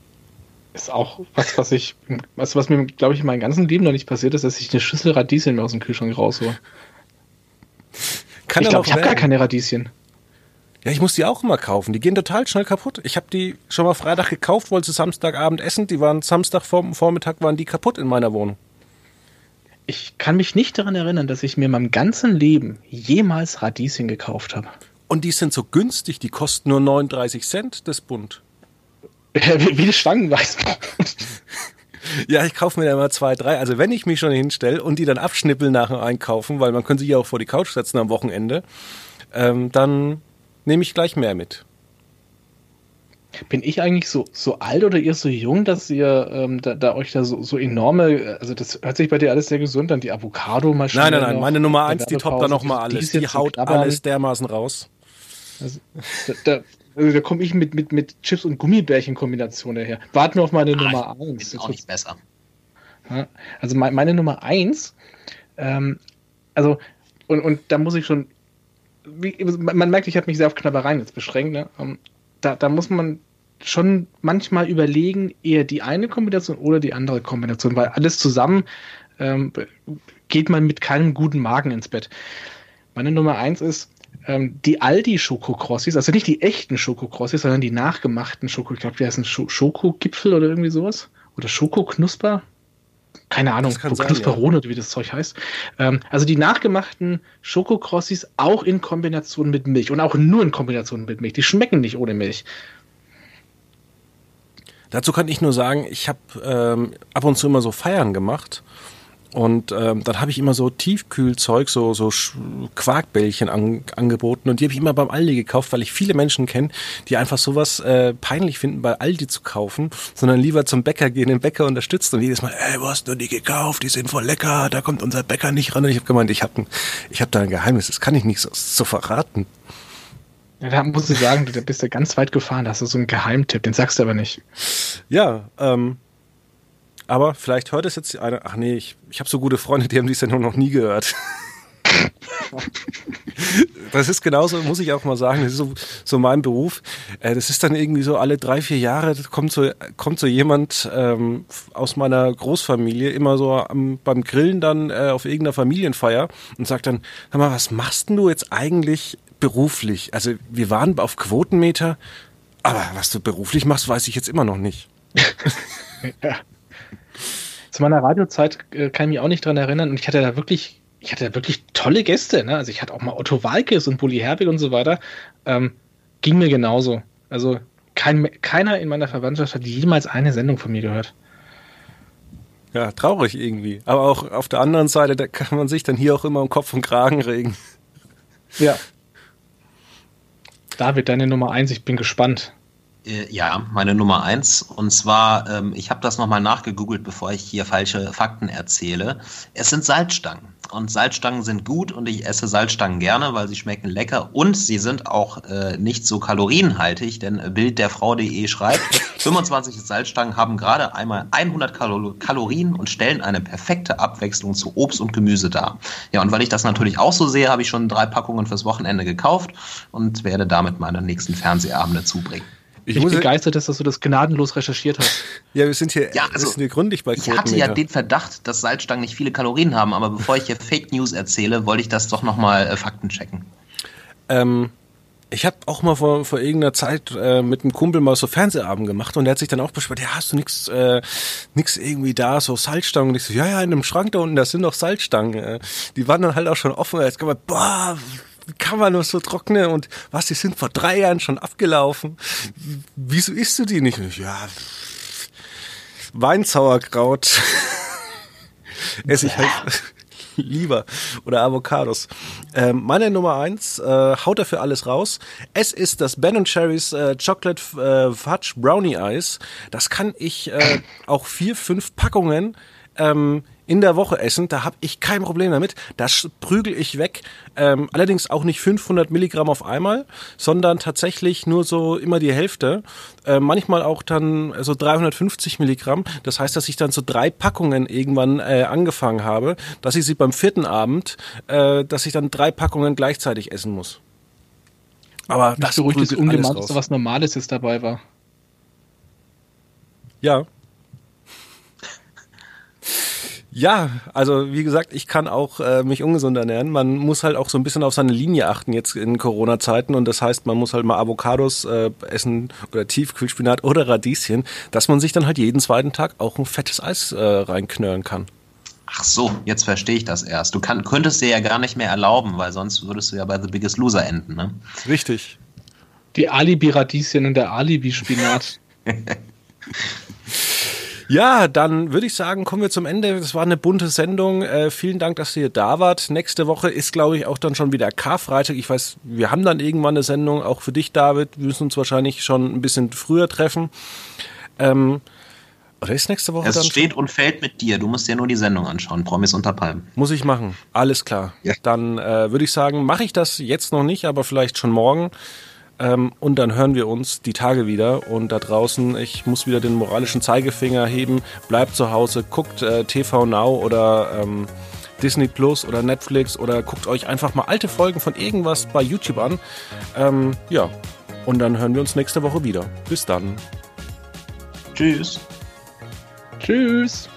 ist auch was, was ich, was, was mir, glaube ich, in meinem ganzen Leben noch nicht passiert ist, dass ich eine Schüssel Radieschen aus dem Kühlschrank raushole. Kann ich glaube, ich habe gar keine Radieschen. Ja, ich muss die auch immer kaufen. Die gehen total schnell kaputt. Ich habe die schon mal Freitag gekauft, wollte sie Samstagabend essen. Die waren Samstag vor, Vormittag waren die kaputt in meiner Wohnung. Ich kann mich nicht daran erinnern, dass ich mir in meinem ganzen Leben jemals Radieschen gekauft habe. Und die sind so günstig, die kosten nur 39 Cent das Bund. [laughs] wie, wie das Stangenweiß. Ja, ich kaufe mir da immer zwei, drei. Also wenn ich mich schon hinstelle und die dann abschnippeln nach dem Einkaufen, weil man könnte sich ja auch vor die Couch setzen am Wochenende, ähm, dann nehme ich gleich mehr mit. Bin ich eigentlich so, so alt oder ihr so jung, dass ihr ähm, da, da, euch da so, so enorme, also das hört sich bei dir alles sehr gesund an, die Avocado-Maschine. Nein, nein, nein, noch, meine Nummer eins, die toppt da nochmal alles. Die haut alles dermaßen raus. Also, da, da, also da komme ich mit, mit, mit Chips und Gummibärchen-Kombination daher. Warten wir auf meine ah, Nummer eins. Ist auch nicht besser. Also meine, meine Nummer eins, ähm, also, und, und da muss ich schon wie, man merkt, ich habe mich sehr auf Knabbereien jetzt beschränkt. Ne? Ähm, da, da muss man schon manchmal überlegen, eher die eine Kombination oder die andere Kombination, weil alles zusammen ähm, geht man mit keinem guten Magen ins Bett. Meine Nummer eins ist ähm, die Aldi Schokokrossis, also nicht die echten Schokokrossis, sondern die nachgemachten Schoko, ich glaube, die heißen Schokogipfel oder irgendwie sowas. Oder Schokoknusper keine Ahnung, Knusperone ja. wie das Zeug heißt. Ähm, also die nachgemachten Schokokrossis auch in Kombination mit Milch und auch nur in Kombination mit Milch. Die schmecken nicht ohne Milch. Dazu kann ich nur sagen, ich habe ähm, ab und zu immer so Feiern gemacht und ähm, dann habe ich immer so Tiefkühlzeug, so, so Quarkbällchen an, angeboten. Und die habe ich immer beim Aldi gekauft, weil ich viele Menschen kenne, die einfach sowas äh, peinlich finden, bei Aldi zu kaufen, sondern lieber zum Bäcker gehen, den Bäcker unterstützen und jedes Mal, ey, wo hast du die gekauft? Die sind voll lecker, da kommt unser Bäcker nicht ran. Und ich habe gemeint, ich habe ich hab da ein Geheimnis, das kann ich nicht so, so verraten. Ja, da muss ich sagen, du bist ja ganz weit gefahren, da hast du so einen Geheimtipp, den sagst du aber nicht. Ja, ähm, aber vielleicht hört es jetzt einer. Ach nee, ich, ich habe so gute Freunde, die haben die Sendung noch nie gehört. [laughs] das ist genauso, muss ich auch mal sagen, das ist so, so mein Beruf. Äh, das ist dann irgendwie so alle drei, vier Jahre kommt so, kommt so jemand ähm, aus meiner Großfamilie immer so am, beim Grillen dann äh, auf irgendeiner Familienfeier und sagt dann, sag mal, was machst denn du jetzt eigentlich beruflich? Also wir waren auf Quotenmeter, aber was du beruflich machst, weiß ich jetzt immer noch nicht. [laughs] [laughs] ja. Zu meiner Radiozeit äh, kann ich mich auch nicht dran erinnern und ich hatte da wirklich, ich hatte da wirklich tolle Gäste. Ne? Also ich hatte auch mal Otto Walkes und Bully Herbig und so weiter. Ähm, ging mir genauso. Also kein, keiner in meiner Verwandtschaft hat jemals eine Sendung von mir gehört. Ja, traurig irgendwie. Aber auch auf der anderen Seite, da kann man sich dann hier auch immer um Kopf und Kragen regen. Ja. David, deine Nummer eins, ich bin gespannt. Äh, ja, meine Nummer eins. Und zwar, ähm, ich habe das nochmal nachgegoogelt, bevor ich hier falsche Fakten erzähle. Es sind Salzstangen. Und Salzstangen sind gut und ich esse Salzstangen gerne, weil sie schmecken lecker und sie sind auch äh, nicht so kalorienhaltig, denn Bild der Frau.de schreibt, [laughs] 25 Salzstangen haben gerade einmal 100 Kalo Kalorien und stellen eine perfekte Abwechslung zu Obst und Gemüse dar. Ja, und weil ich das natürlich auch so sehe, habe ich schon drei Packungen fürs Wochenende gekauft und werde damit meine nächsten Fernsehabende zubringen. Ich, ich bin begeistert, dass du das gnadenlos recherchiert hast. ja, wir sind hier, ja, also, sind hier gründlich bei Ich hatte ja den Verdacht, dass Salzstangen nicht viele Kalorien haben, aber bevor ich hier [laughs] Fake News erzähle, wollte ich das doch nochmal äh, Fakten checken. Ähm, ich habe auch mal vor, vor irgendeiner Zeit äh, mit einem Kumpel mal so Fernsehabend gemacht und der hat sich dann auch beschwert, ja, hast du nix, äh, nix irgendwie da, so Salzstangen? Und ich so, ja, ja, in einem Schrank da unten, da sind noch Salzstangen. Äh, die waren dann halt auch schon offen. Jetzt kann man, boah, kann man nur so trocknen und was, die sind vor drei Jahren schon abgelaufen. Wieso isst du die nicht? Ja, Weinsauerkraut [laughs] esse ich halt [laughs] lieber oder Avocados. Ähm, meine Nummer eins äh, haut dafür alles raus. Es ist das Ben Cherries äh, Chocolate äh, Fudge Brownie Eis. Das kann ich äh, auch vier, fünf Packungen ähm, in der Woche essen, da habe ich kein Problem damit. Das prügel ich weg. Ähm, allerdings auch nicht 500 Milligramm auf einmal, sondern tatsächlich nur so immer die Hälfte. Äh, manchmal auch dann so 350 Milligramm. Das heißt, dass ich dann so drei Packungen irgendwann äh, angefangen habe, dass ich sie beim vierten Abend, äh, dass ich dann drei Packungen gleichzeitig essen muss. Aber Mich das beruhigt es ungemein, dass so was Normales jetzt dabei war. Ja, Ja, also wie gesagt, ich kann auch äh, mich ungesund ernähren. Man muss halt auch so ein bisschen auf seine Linie achten jetzt in Corona-Zeiten und das heißt, man muss halt mal Avocados äh, essen oder Tiefkühlspinat oder Radieschen, dass man sich dann halt jeden zweiten Tag auch ein fettes Eis äh, reinknören kann. Ach so, jetzt verstehe ich das erst. Du kann, könntest dir ja gar nicht mehr erlauben, weil sonst würdest du ja bei The Biggest Loser enden, ne? Richtig. Die Alibi-Radieschen und der Alibi-Spinat. [laughs] Ja, dann würde ich sagen, kommen wir zum Ende. Das war eine bunte Sendung. Äh, vielen Dank, dass ihr da wart. Nächste Woche ist, glaube ich, auch dann schon wieder Karfreitag. Ich weiß, wir haben dann irgendwann eine Sendung, auch für dich, David. Wir müssen uns wahrscheinlich schon ein bisschen früher treffen. Ähm, oder ist nächste Woche Es dann steht und fällt mit dir. Du musst dir nur die Sendung anschauen. Promis unter Palmen. Muss ich machen. Alles klar. Ja. Dann äh, würde ich sagen, mache ich das jetzt noch nicht, aber vielleicht schon morgen. Ähm, und dann hören wir uns die Tage wieder. Und da draußen, ich muss wieder den moralischen Zeigefinger heben. Bleibt zu Hause, guckt äh, TV Now oder ähm, Disney Plus oder Netflix oder guckt euch einfach mal alte Folgen von irgendwas bei YouTube an. Ähm, ja. Und dann hören wir uns nächste Woche wieder. Bis dann. Tschüss. Tschüss.